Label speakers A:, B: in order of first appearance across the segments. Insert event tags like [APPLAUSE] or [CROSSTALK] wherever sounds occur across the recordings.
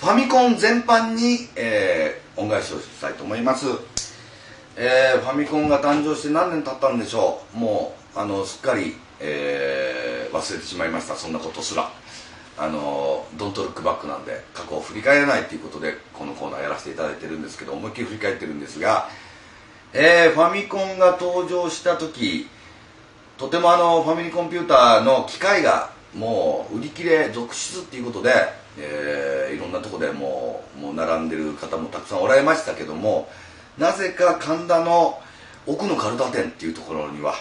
A: ファミコン全般に、えー、恩返しをしたいと思います、えー、ファミコンが誕生して何年経ったんでしょう。もうあのすっかり、えー、忘れてしまいました。そんなことすら。あのドントルックバックなんで過去を振り返らないということでこのコーナーやらせていただいてるんですけど思いっきり振り返ってるんですが、えー、ファミコンが登場した時とてもあのファミリーコンピューターの機械がもう売り切れ続出っていうことで、えー、いろんなとこでももう並んでる方もたくさんおられましたけどもなぜか神田の奥のカルタ店っていうところには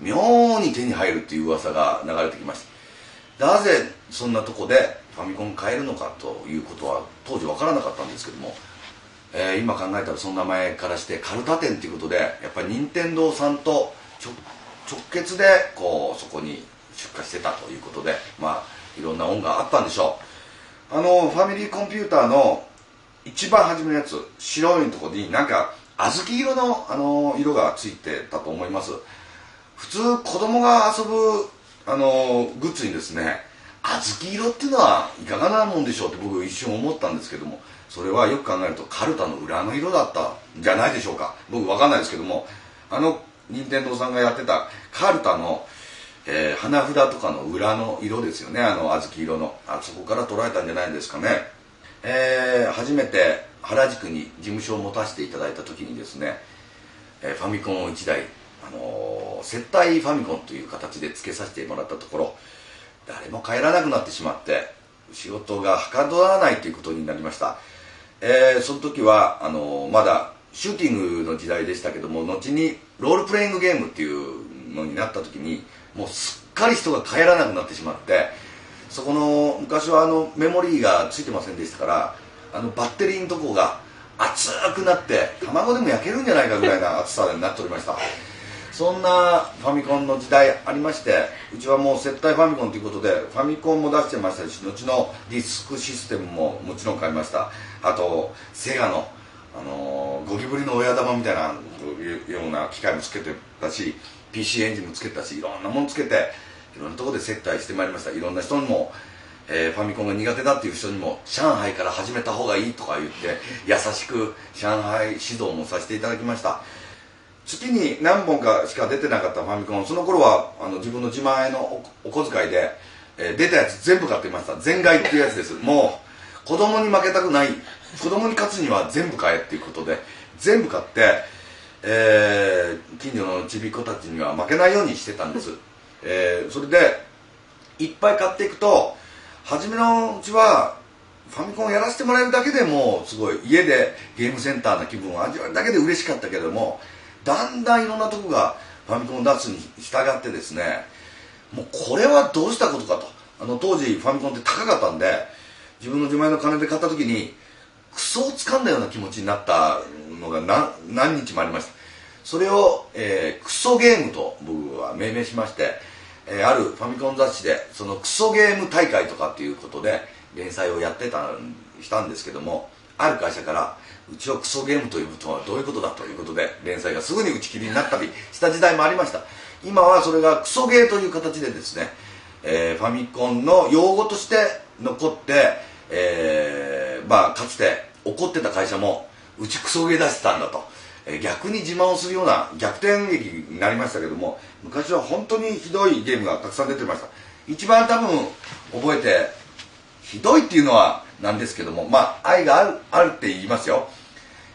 A: 妙に手に入るっていう噂が流れてきました。なぜそんなとこでファミコン買えるのかということは当時分からなかったんですけども、えー、今考えたらその名前からしてカルタ店ということでやっぱり任天堂さんと直結でこうそこに出荷してたということでまあいろんな恩があったんでしょう。あのファミリーコンピューターの一番初めのやつ白いとこになんか小豆色のあの色がついてたと思います。普通子供が遊ぶあのグッズにですね小豆色っていうのはいかがなもんでしょうって僕一瞬思ったんですけどもそれはよく考えるとカルタの裏の色だったんじゃないでしょうか。僕分かんないですけどもあの任天堂さんがやってたカルタの、えー、花札とかの裏の色ですよね。あの小豆色の。あそこから捉えたんじゃないですかね。えー、初めて原宿に事務所を持たせていただいた時にですね、えー、ファミコンを1台あの接待ファミコンという形で付けさせてもらったところ誰も帰らなくなってしまって仕事がはかどらないということになりました、え、その時はあのまだシューティングの時代でしたけども後にロールプレイングゲームっていうのになった時にもうすっかり人が帰らなくなってしまってそこの昔はあのメモリーがついてませんでしたからあのバッテリーのとこが熱くなって卵でも焼けるんじゃないかぐらいな熱さになっておりました。そんなファミコンの時代ありましてうちはもう接待ファミコンということでファミコンも出してましたし後のディスクシステムももちろん買いました。あとセガの、あのー、ゴキブリの親玉みたいなような機械もつけてたし PC エンジンもつけたしいろんなものつけていろんなところで接待してまいりました。いろんな人にもえー、ファミコンが苦手だっていう人にも上海から始めた方がいいとか言って優しく上海指導もさせていただきました。月に何本かしか出てなかったファミコンその頃はあの自分の自前のお小遣いで、えー、出たやつ全部買ってました。全買いっていうやつです。もう子供に負けたくない。子供に勝つには全部買えっていうことで全部買って、えー、近所のちびっ子たちには負けないようにしてたんです、えー、それでいっぱい買っていくと初めのうちはファミコンをやらせてもらえるだけでもすごい家でゲームセンターの気分を味わうだけで嬉しかったけれどもだんだんいろんなとこがファミコンを出すに従ってですねもうこれはどうしたことかと。あの当時ファミコンって高かったんで自分の自前の金で買った時にクソを掴んだような気持ちになったのが何日もありました。それを、えー、クソゲームと僕は命名しまして、えー、あるファミコン雑誌でそのクソゲーム大会とかっていうことで連載をやってたしたんですけどもある会社からうちをクソゲームということはどういうことだということで連載がすぐに打ち切りになったりした時代もありました。今はそれがクソゲーという形でですね、えー、ファミコンの用語として残って、えー、まあかつて怒ってた会社もうちクソゲー出してたんだと、え、逆に自慢をするような逆転劇になりましたけども昔は本当にひどいゲームがたくさん出てました。一番多分覚えてひどいっていうのはなんですけどもまあ愛があるあるって言いますよ。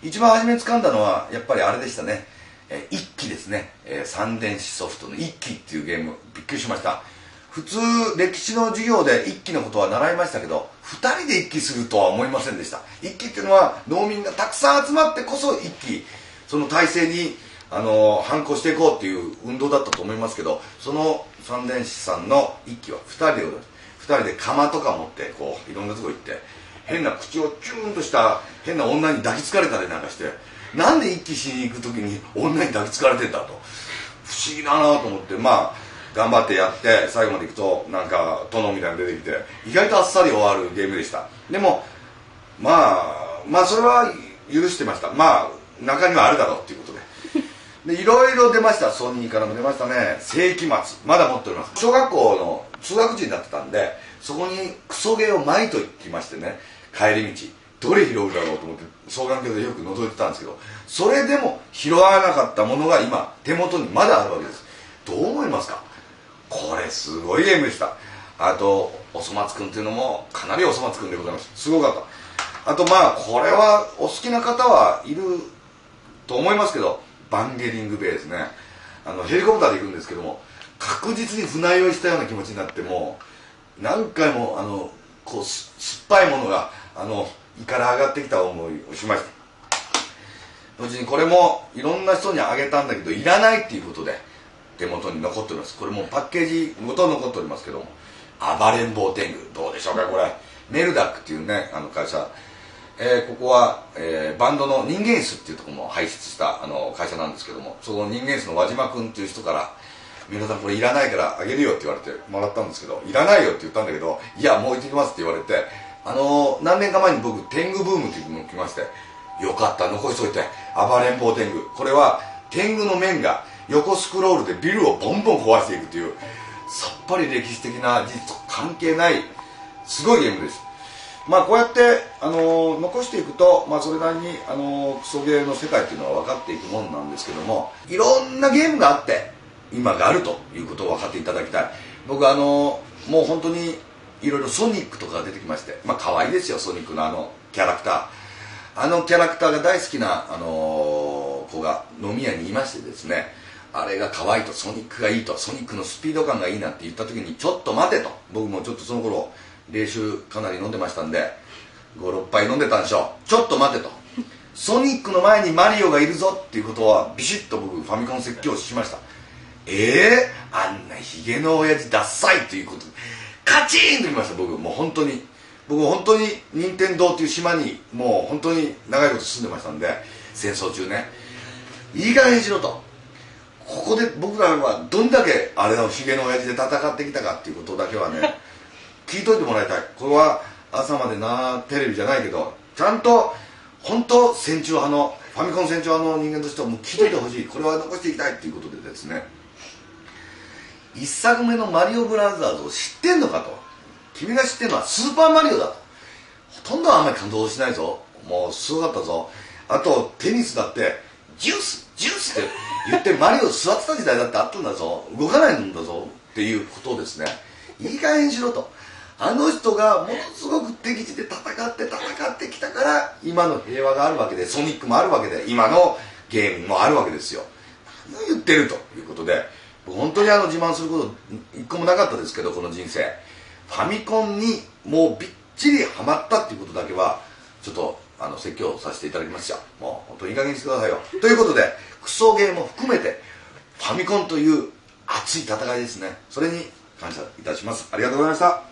A: 一番初めに掴んだのはやっぱりあれでしたね、えー、一機ですね、えー、三電子ソフトの一機っていうゲームびっくりしました。普通歴史の授業で一機のことは習いましたけど2人で一機するとは思いませんでした。一機っていうのは農民がたくさん集まってこそ一機その体制にあの反抗していこうっていう運動だったと思いますけどその三電子さんの一機は2人で2人で釜とか持ってこういろんなとこ行って変な口をチューンとした変な女に抱きつかれたりなんかしてなんで一気しに行く時に女に抱きつかれてんだと。不思議だなと思ってまあ頑張ってやって最後まで行くとなんか殿みたいなの出てきて意外とあっさり終わるゲームでした。でもまあまあそれは許してました。まあ中にはあるだろうっていうことで。[LAUGHS] でいろいろ出ました。ソニーからも出ましたね。世紀末。まだ持っております。小学校の通学時になってたんでそこにクソゲーをまいと言ってましてね。帰り道。どれ拾うだろうと思って双眼鏡でよく覗いてたんですけどそれでも拾わなかったものが今手元にまだあるわけですどう思いますかこれすごいゲームでした。あとおそ松くんっていうのもかなりおそ松くんでございます。すごかった。あとまあこれはお好きな方はいると思いますけどバンゲリングベイですね。あのヘリコプターで行くんですけども確実に船酔いしたような気持ちになっても何回もあのこう酸っぱいものがあの胃から上がってきた思いをしました。後にこれもいろんな人にあげたんだけどいらないっていうことで手元に残っております。これもパッケージごと残っておりますけども。暴れん坊天狗どうでしょうかこれ。メルダックっていうねあの会社。えー、ここは、えー、バンドの人間椅子っていうところも輩出したあの会社なんですけども。その人間椅子の輪島君っていう人から「皆さんこれいらないからあげるよ」って言われてもらったんですけど「いらないよ」って言ったんだけど「いやもう置いてきます」って言われてあのー、何年か前に僕天狗ブームっていうのが来ましてよかった残しといて。暴れん坊天狗。これは天狗の面が横スクロールでビルをボンボン壊していくというさっぱり歴史的な事実と関係ないすごいゲームです。まあこうやって、あのー、残していくと、まあ、それなりに、あのー、クソゲーの世界っていうのは分かっていくもんなんですけどもいろんなゲームがあって今があるということを分かっていただきたい。僕あのー、もう本当にいろいろソニックとかが出てきましてまあ可愛いですよソニックのあのキャラクター。あのキャラクターが大好きな、あの子が飲み屋にいましてですねあれが可愛いとソニックがいいとソニックのスピード感がいいなって言った時にちょっと待てと。僕もちょっとその頃練習かなり飲んでましたんで56杯飲んでたんでしょう。ちょっと待てと。ソニックの前にマリオがいるぞっていうことはビシッと僕ファミコン説教しました。ええー、あんなヒゲの親父ダッサいということ。カチーンと言いました僕。もう本当に。僕本当に任天堂っていう島にもう本当に長いこと住んでましたんで戦争中ね。いい加減にしろと。ここで僕らはどんだけあれのヒゲの親父で戦ってきたかっていうことだけはね [LAUGHS] 聞いといてもらいたい。これは朝までなテレビじゃないけどちゃんと本当戦中派のファミコン戦中派の人間としてはもう聞いといてほしい。これは残していきたいっていうことでですね。一作目のマリオブラザーズを知ってんのかと。君が知ってるのはスーパーマリオだと。ほとんどあんまり感動しないぞ。もうすごかったぞ。あとテニスだってジュースジュースって言ってマリオ座ってた時代だってあったんだぞ。動かないんだぞ。っていうことですね。いい加減にしろと。あの人がものすごく敵地で戦って戦ってきたから今の平和があるわけでソニックもあるわけで今のゲームもあるわけですよ。何を言ってるということで本当にあの自慢すること一個もなかったですけどこの人生。ファミコンにもうびっちりハマったっていうことだけはちょっとあの説教させていただきました。もう本当にいい加減にしてくださいよ。ということでクソゲーも含めてファミコンという熱い戦いですね。それに感謝いたします。ありがとうございました。